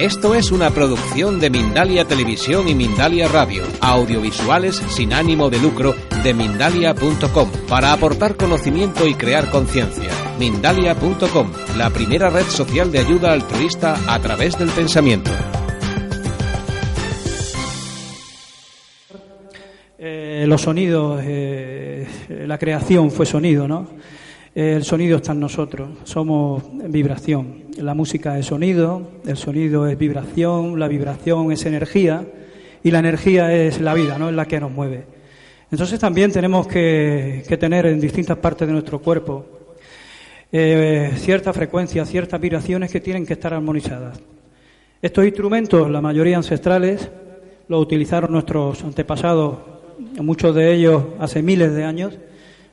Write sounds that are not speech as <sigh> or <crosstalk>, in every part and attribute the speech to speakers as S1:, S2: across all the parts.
S1: Esto es una producción de Mindalia Televisión y Mindalia Radio, audiovisuales sin ánimo de lucro de mindalia.com, para aportar conocimiento y crear conciencia. Mindalia.com, la primera red social de ayuda altruista a través del pensamiento.
S2: Eh, los sonidos, eh, la creación fue sonido, ¿no? El sonido está en nosotros, somos vibración. La música es sonido, el sonido es vibración, la vibración es energía y la energía es la vida, ¿no? Es la que nos mueve. Entonces también tenemos que, tener en distintas partes de nuestro cuerpo eh, ciertas frecuencias, ciertas vibraciones que tienen que estar armonizadas. Estos instrumentos, la mayoría ancestrales, los utilizaron nuestros antepasados, muchos de ellos hace miles de años,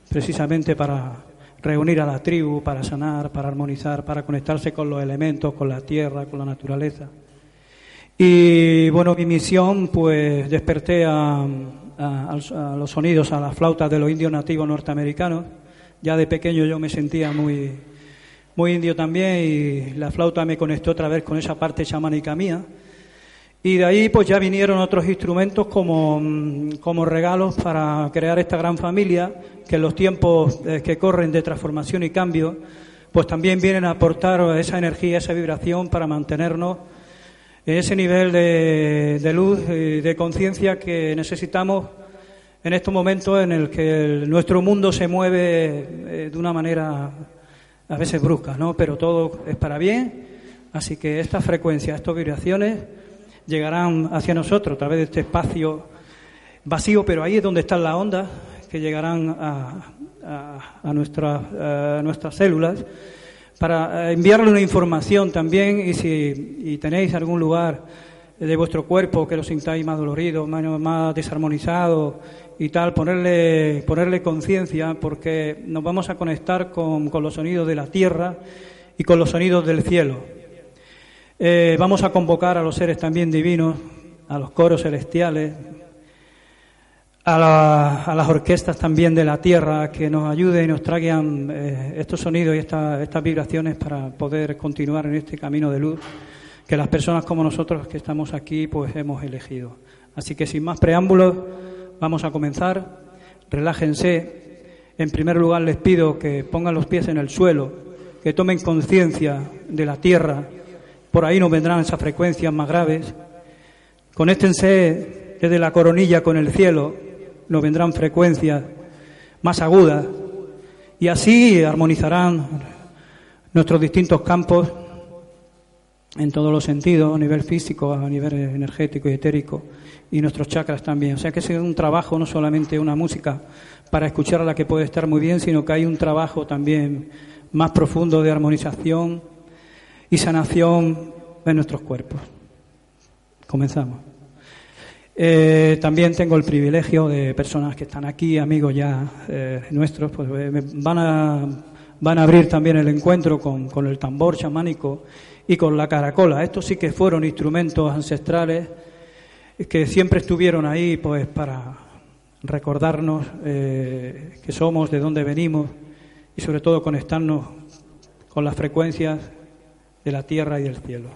S2: precisamente para reunir a la tribu para sanar, para armonizar, para conectarse con los elementos, con la tierra, con la naturaleza. Y bueno, mi misión, pues desperté a, los sonidos, a las flautas de los indios nativos norteamericanos. Ya de pequeño yo me sentía muy, muy indio también y la flauta me conectó otra vez con esa parte chamánica mía. Y de ahí pues ya vinieron otros instrumentos como, mm, como regalos para crear esta gran familia, que en los tiempos eh, que corren de transformación y cambio, pues también vienen a aportar esa energía, esa vibración para mantenernos en ese nivel de, de luz y de conciencia que necesitamos en estos momentos en el que nuestro mundo se mueve eh, de una manera a veces brusca, ¿no? Pero todo es para bien, así que estas frecuencias, estas vibraciones llegarán hacia nosotros a través de este espacio vacío, pero ahí es donde están las ondas que llegarán a, a, nuestras células para enviarle una información también y si tenéis algún lugar de vuestro cuerpo que lo sintáis más dolorido, más, más desarmonizado y tal, ponerle, ponerle conciencia porque nos vamos a conectar con, con los sonidos de la tierra y con los sonidos del cielo. Eh, vamos a convocar a los seres también divinos, a los coros celestiales, a, las orquestas también de la tierra que nos ayuden y nos traigan eh, estos sonidos y estas vibraciones para poder continuar en este camino de luz que las personas como nosotros que estamos aquí pues hemos elegido. Así que sin más preámbulos vamos a comenzar. Relájense. En primer lugar les pido que pongan los pies en el suelo, que tomen conciencia de la tierra por ahí nos vendrán esas frecuencias más graves. Conéctense desde la coronilla con el cielo, nos vendrán frecuencias más agudas y así armonizarán nuestros distintos campos en todos los sentidos, a nivel físico, a nivel energético y etérico, y nuestros chakras también. O sea que es un trabajo, no solamente una música para escuchar a la que puede estar muy bien, sino que hay un trabajo también más profundo de armonización y sanación de nuestros cuerpos. Comenzamos. Eh, también tengo el privilegio de personas que están aquí, amigos ya eh, nuestros, pues eh, van, a, van a abrir también el encuentro con, con, el tambor chamánico y con la caracola. Estos sí que fueron instrumentos ancestrales que siempre estuvieron ahí pues para recordarnos que somos, de dónde venimos y sobre todo conectarnos con las frecuencias de la tierra y del cielo.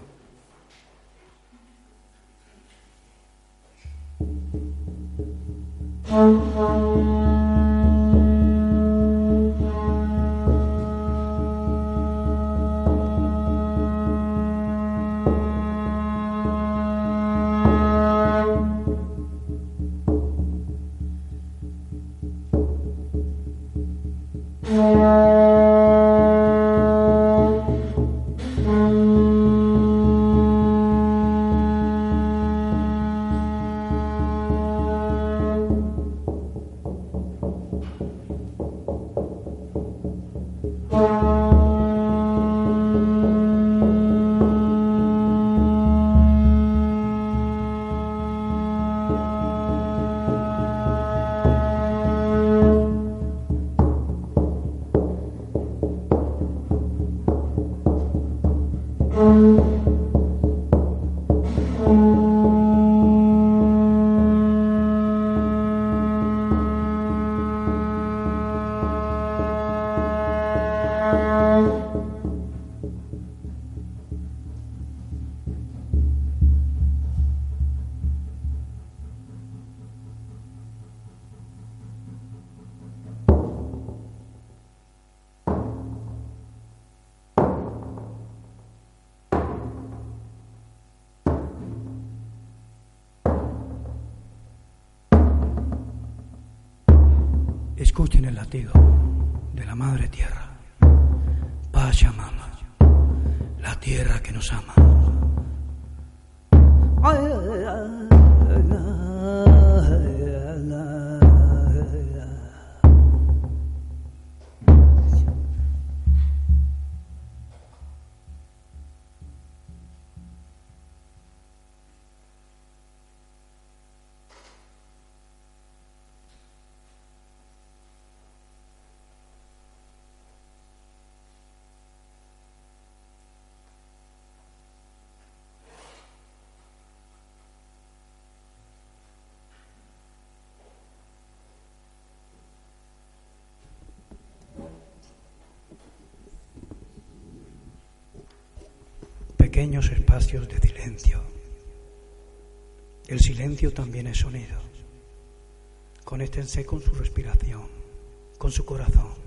S2: Pequeños espacios de silencio. El silencio también es sonido. Conéctense con su respiración, con su corazón.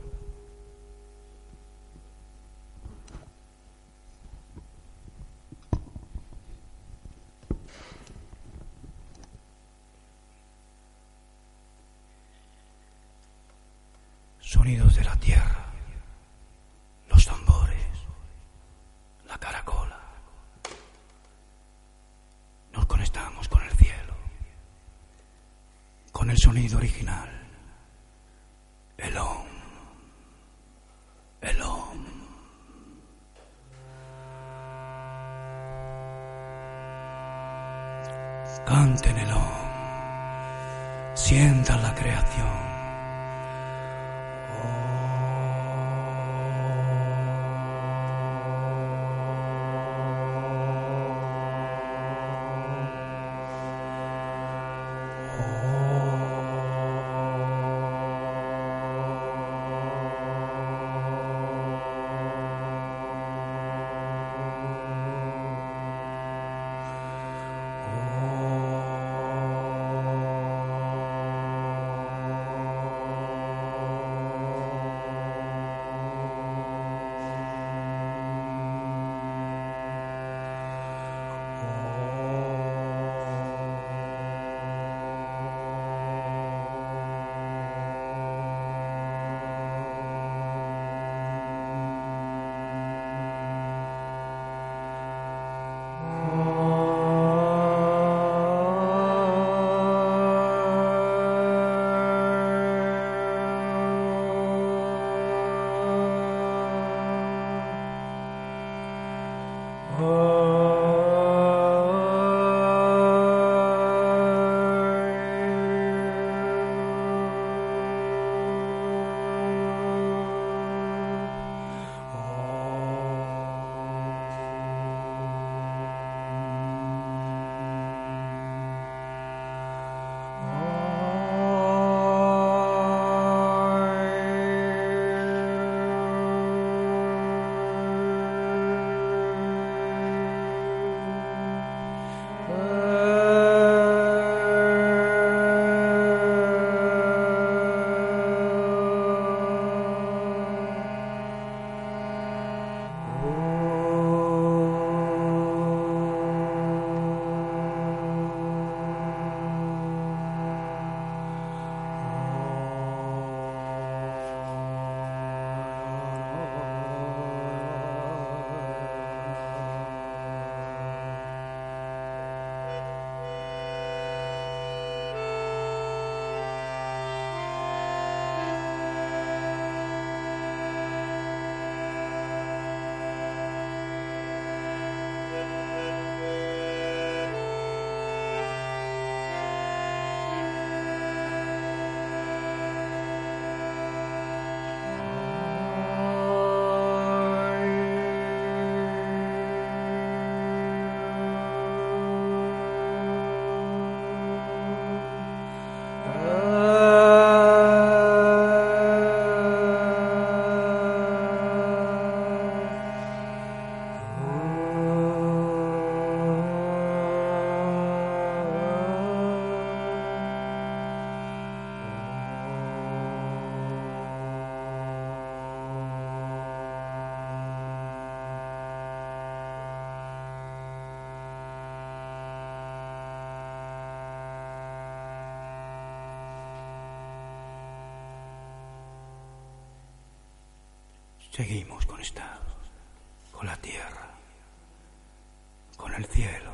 S2: Oh.
S3: Seguimos con esta, con la tierra, con el cielo,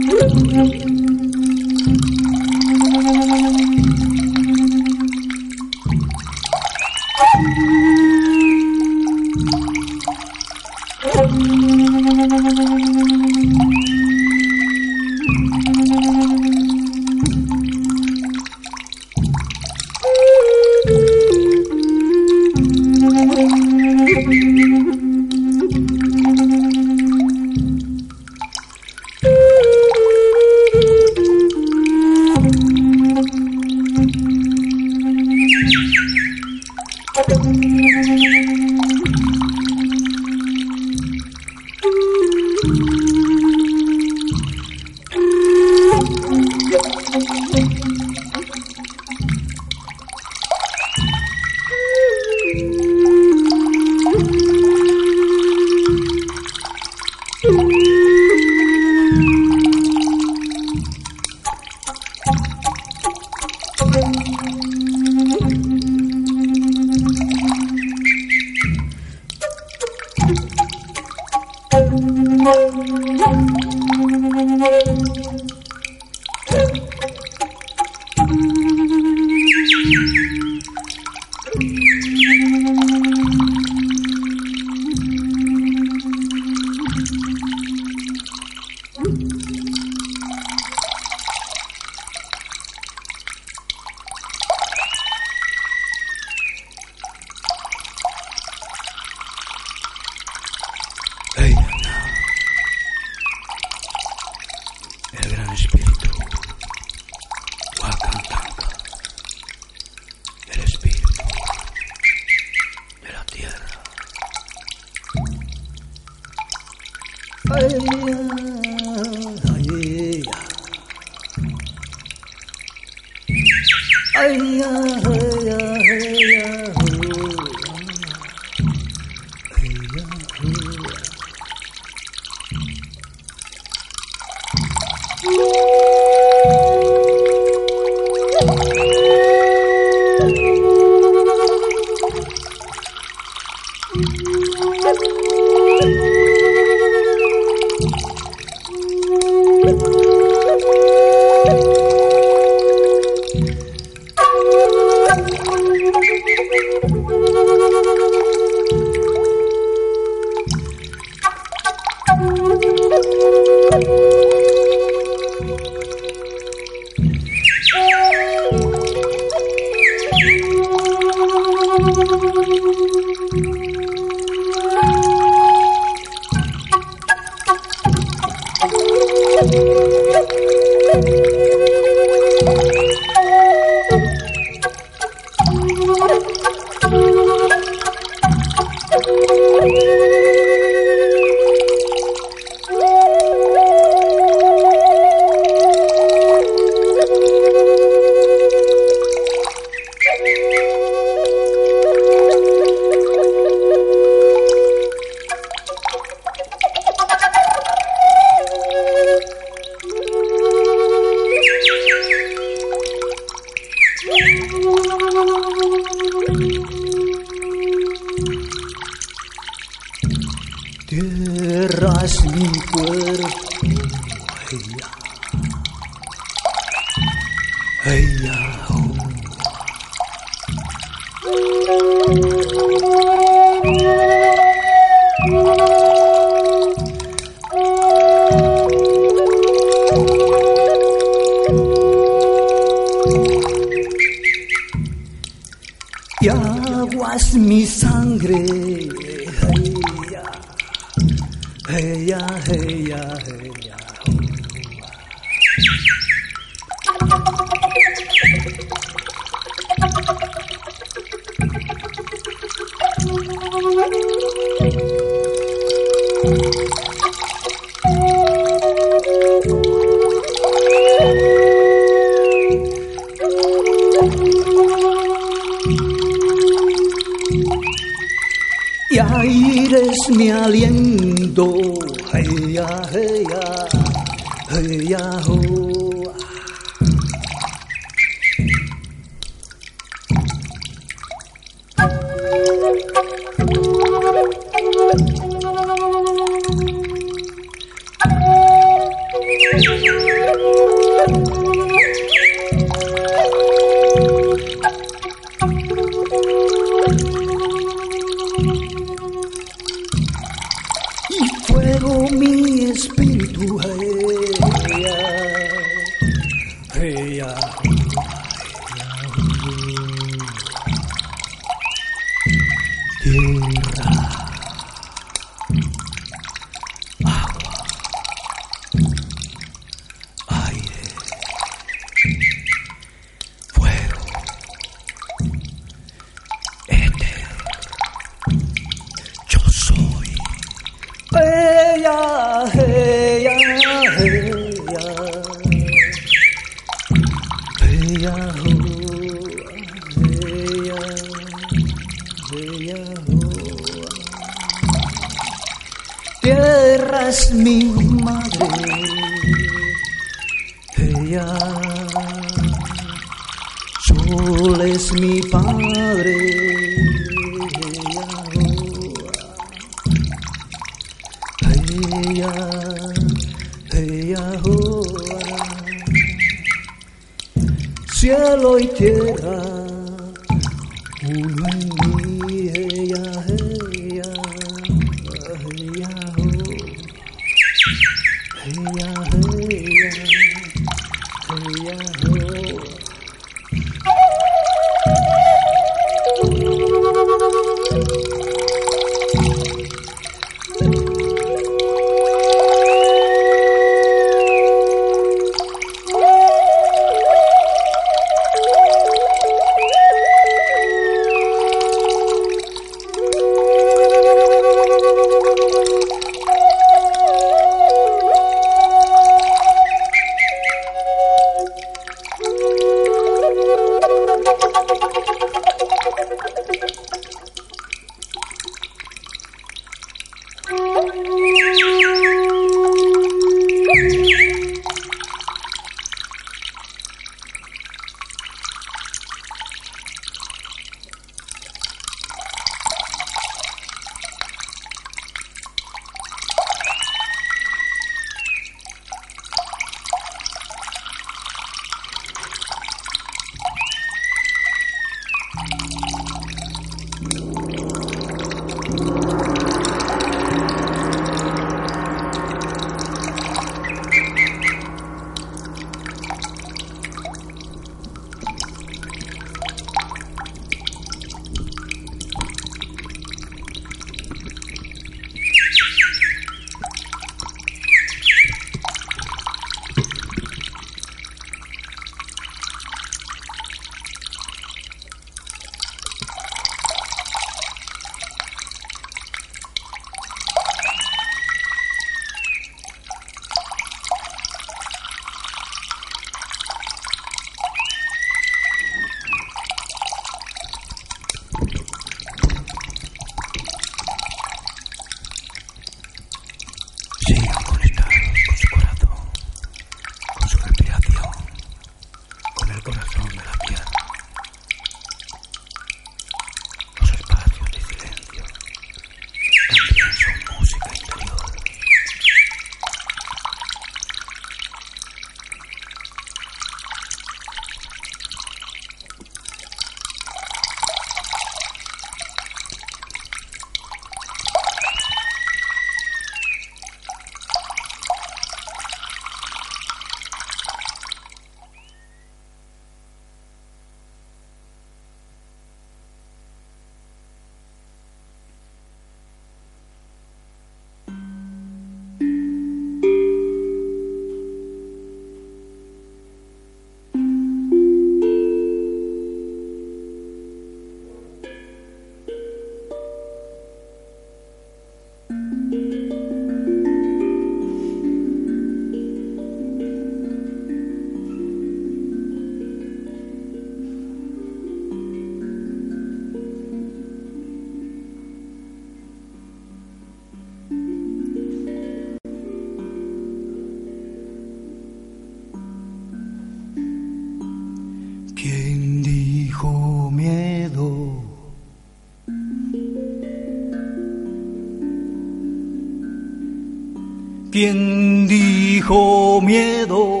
S3: ¿Quién dijo miedo?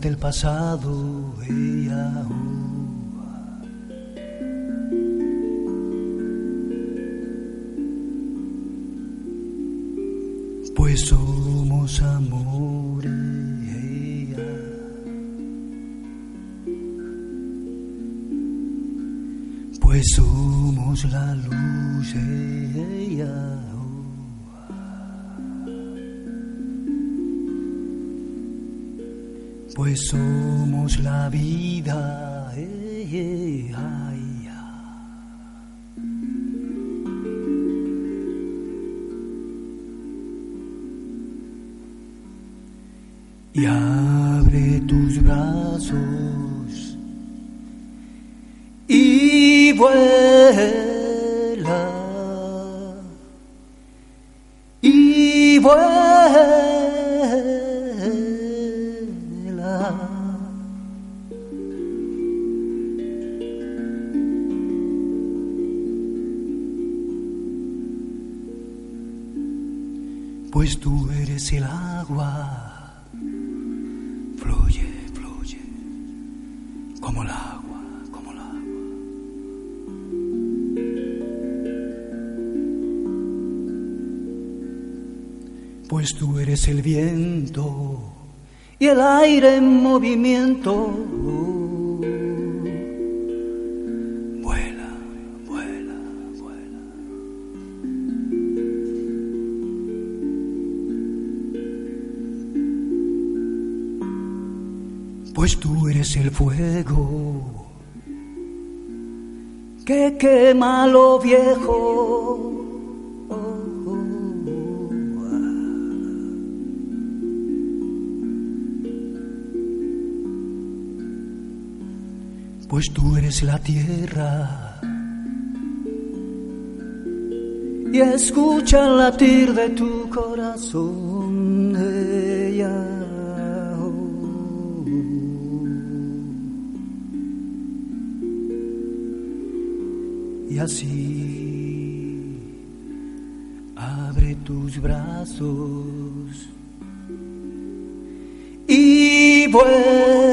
S3: Del pasado. ella, brazos y vuela y vuela. Pues tú eres el viento y el aire en movimiento. Vuela, vuela, vuela. Pues tú eres el fuego que quema lo viejo. Pues tú eres la tierra y escucha latir de tu corazón. Y así abre tus brazos y vuela.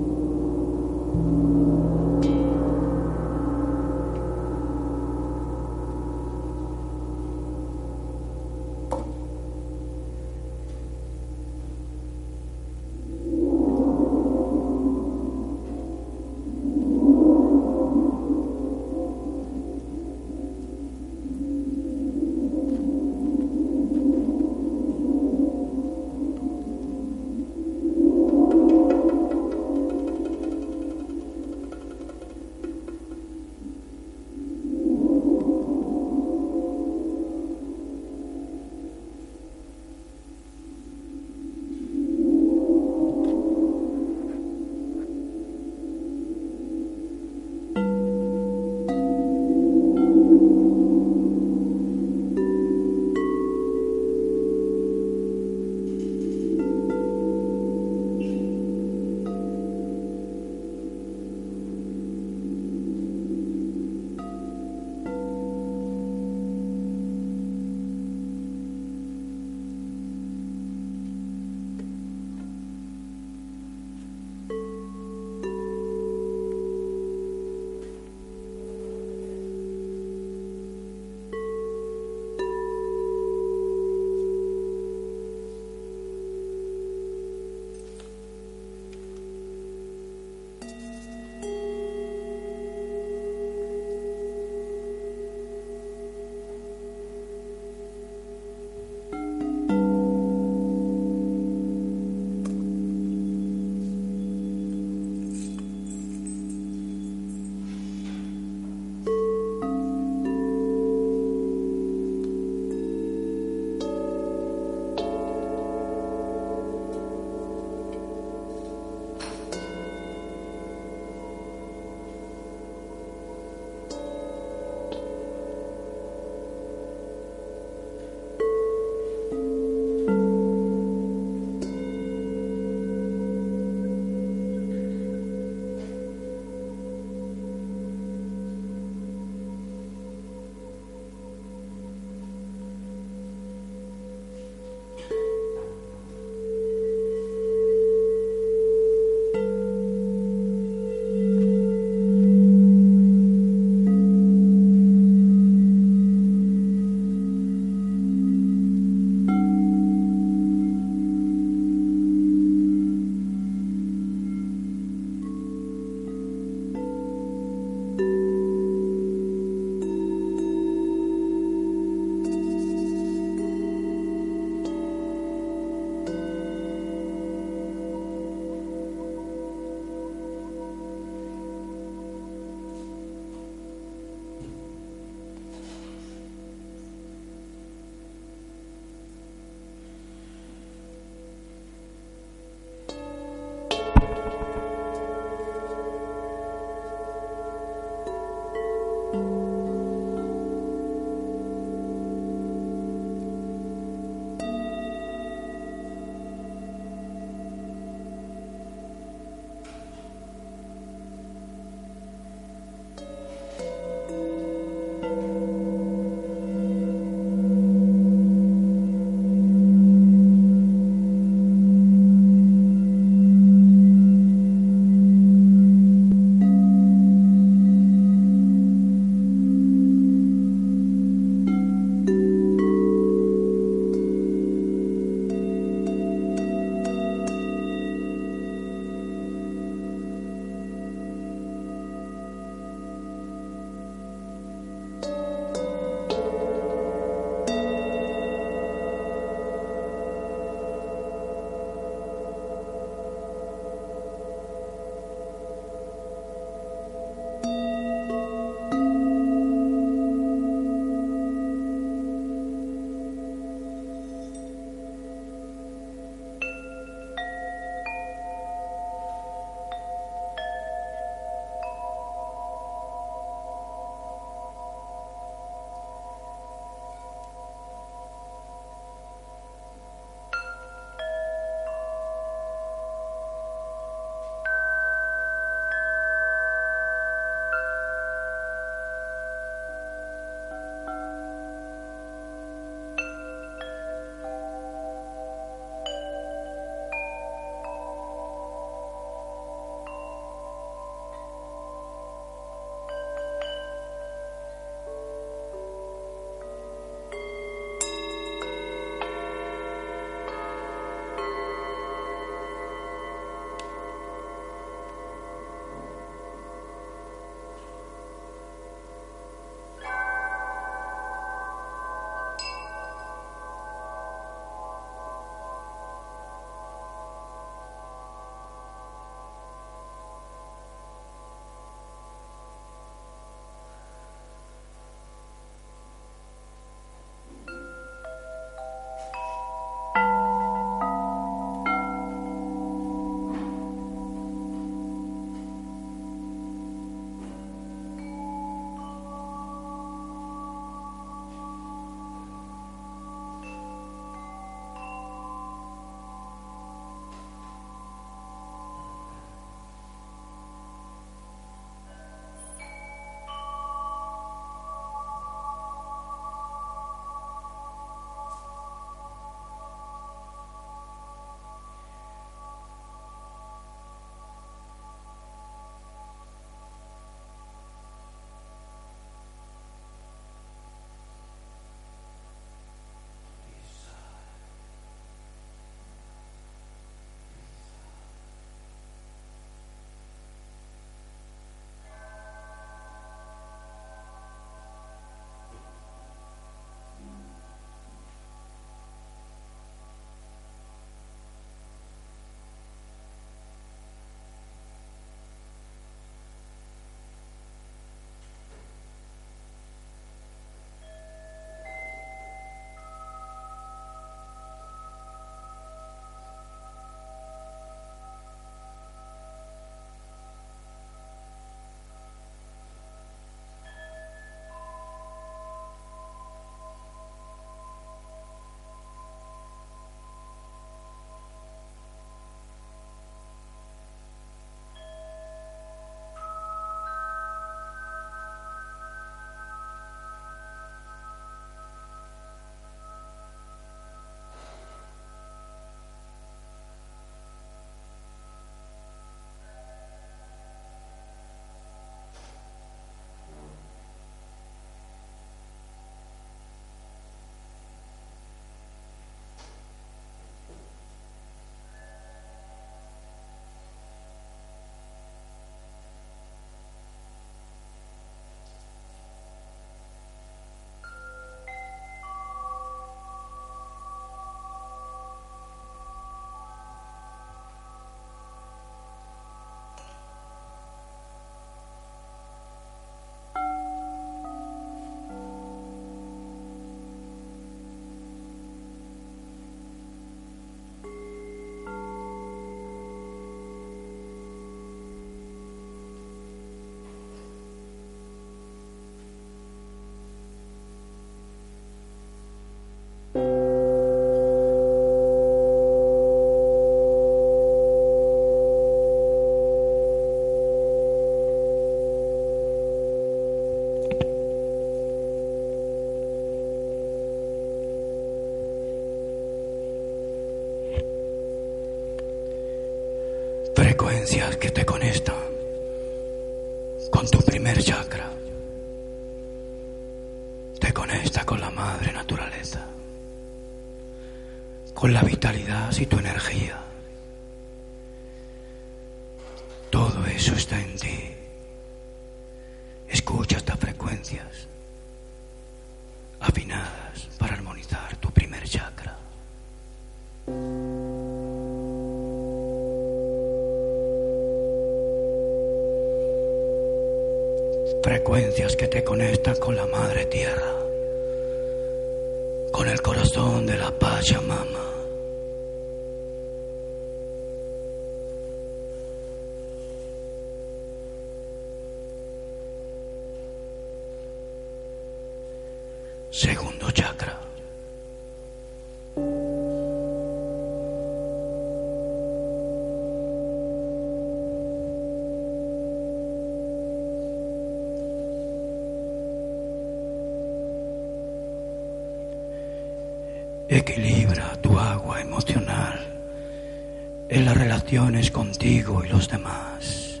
S3: contigo y los demás.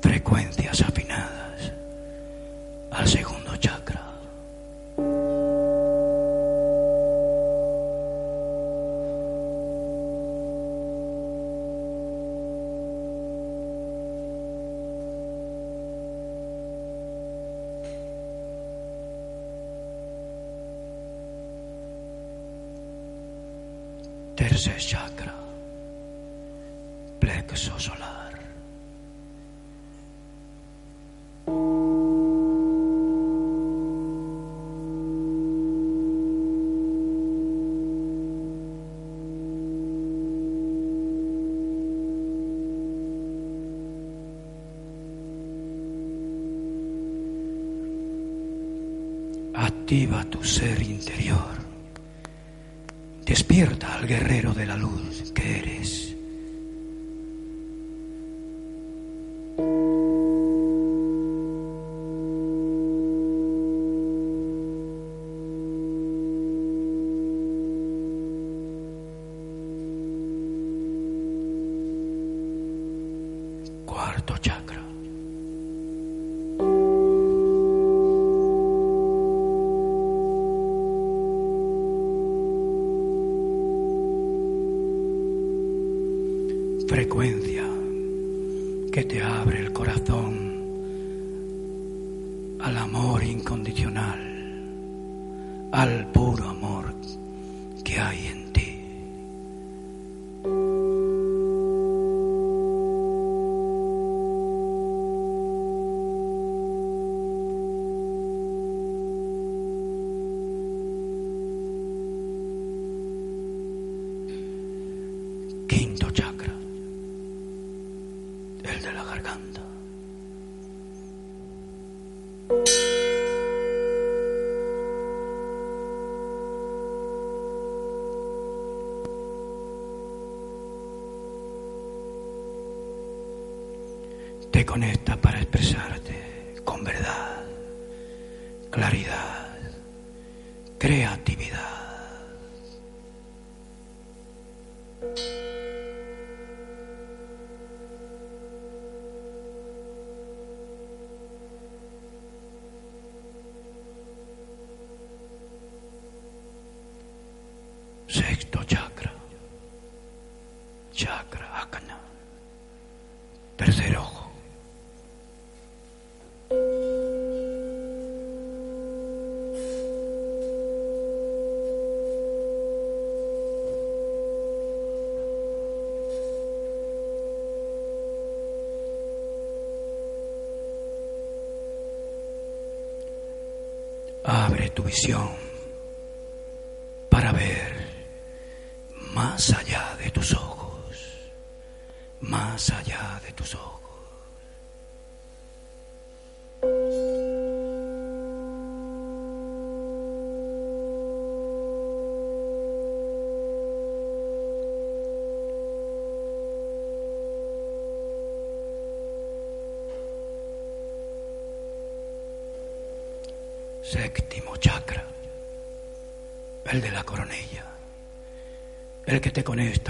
S3: Frecuencias afinadas al segundo chakra. tercer chakra. te conecta para expresarte con verdad, claridad, creatividad.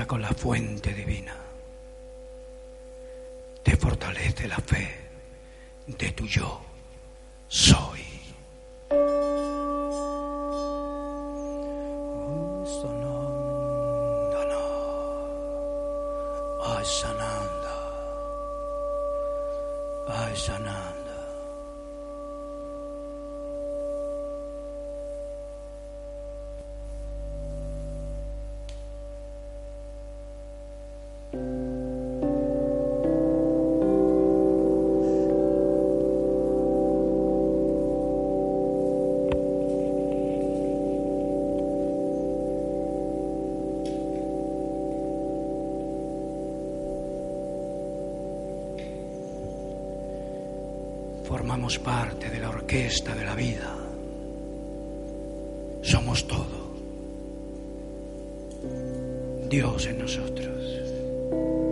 S3: con la fuente divina. Te fortalece la fe de tu yo. Formamos parte de la orquesta de la vida. Somos todo. Dios en nosotros.
S2: thank you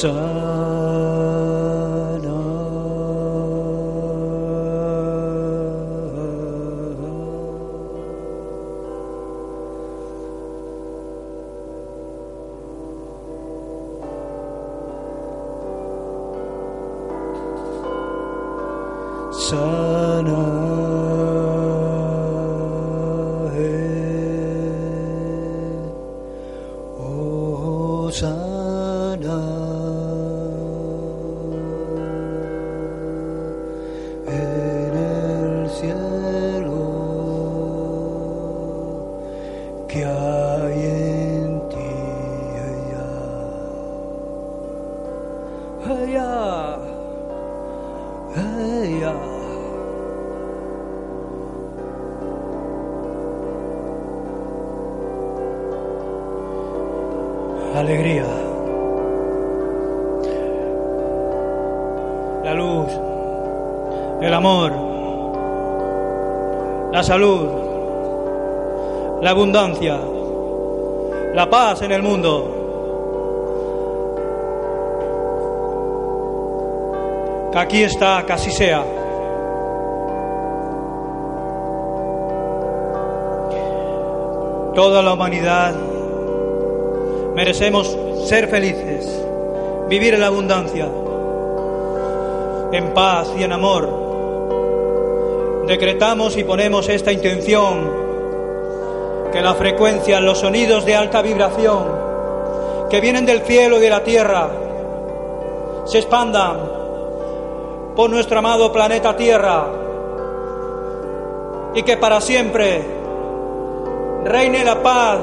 S2: sun. La luz, el amor, la salud, la abundancia, la paz en el mundo. Que aquí está, que así sea. Toda la humanidad merecemos ser felices, vivir en la abundancia, en paz y en amor. Decretamos y ponemos esta intención, que la frecuencia, los sonidos de alta vibración que vienen del cielo y de la tierra, se expandan por nuestro amado planeta Tierra y que para siempre reine la paz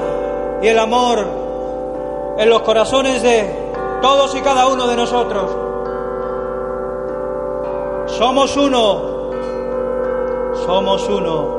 S2: y el amor en los corazones de todos y cada uno de nosotros. Somos uno, somos uno.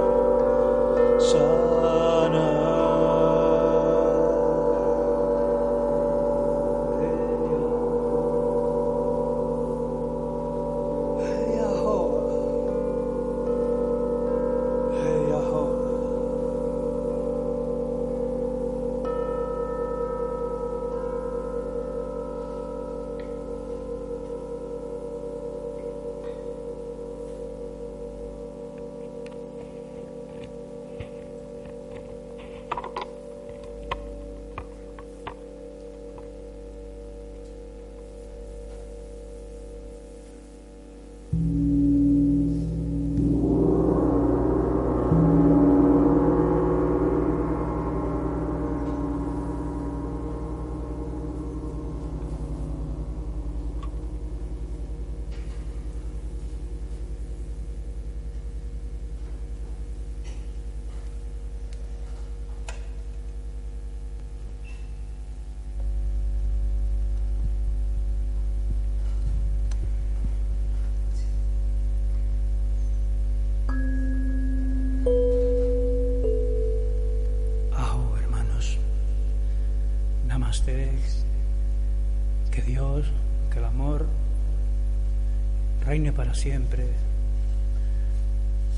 S2: para siempre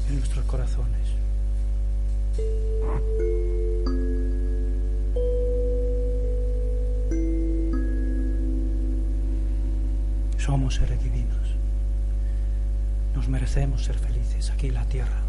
S2: en nuestros corazones. Somos seres divinos. Nos merecemos ser felices aquí en la tierra.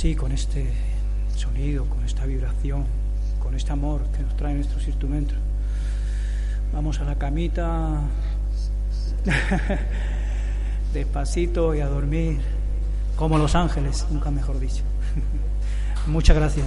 S2: así, con este sonido, con esta vibración, con este amor que nos traen nuestros instrumentos. Vamos a la camita, <laughs> despacito y a dormir, como los ángeles, nunca mejor dicho. <laughs> Muchas gracias.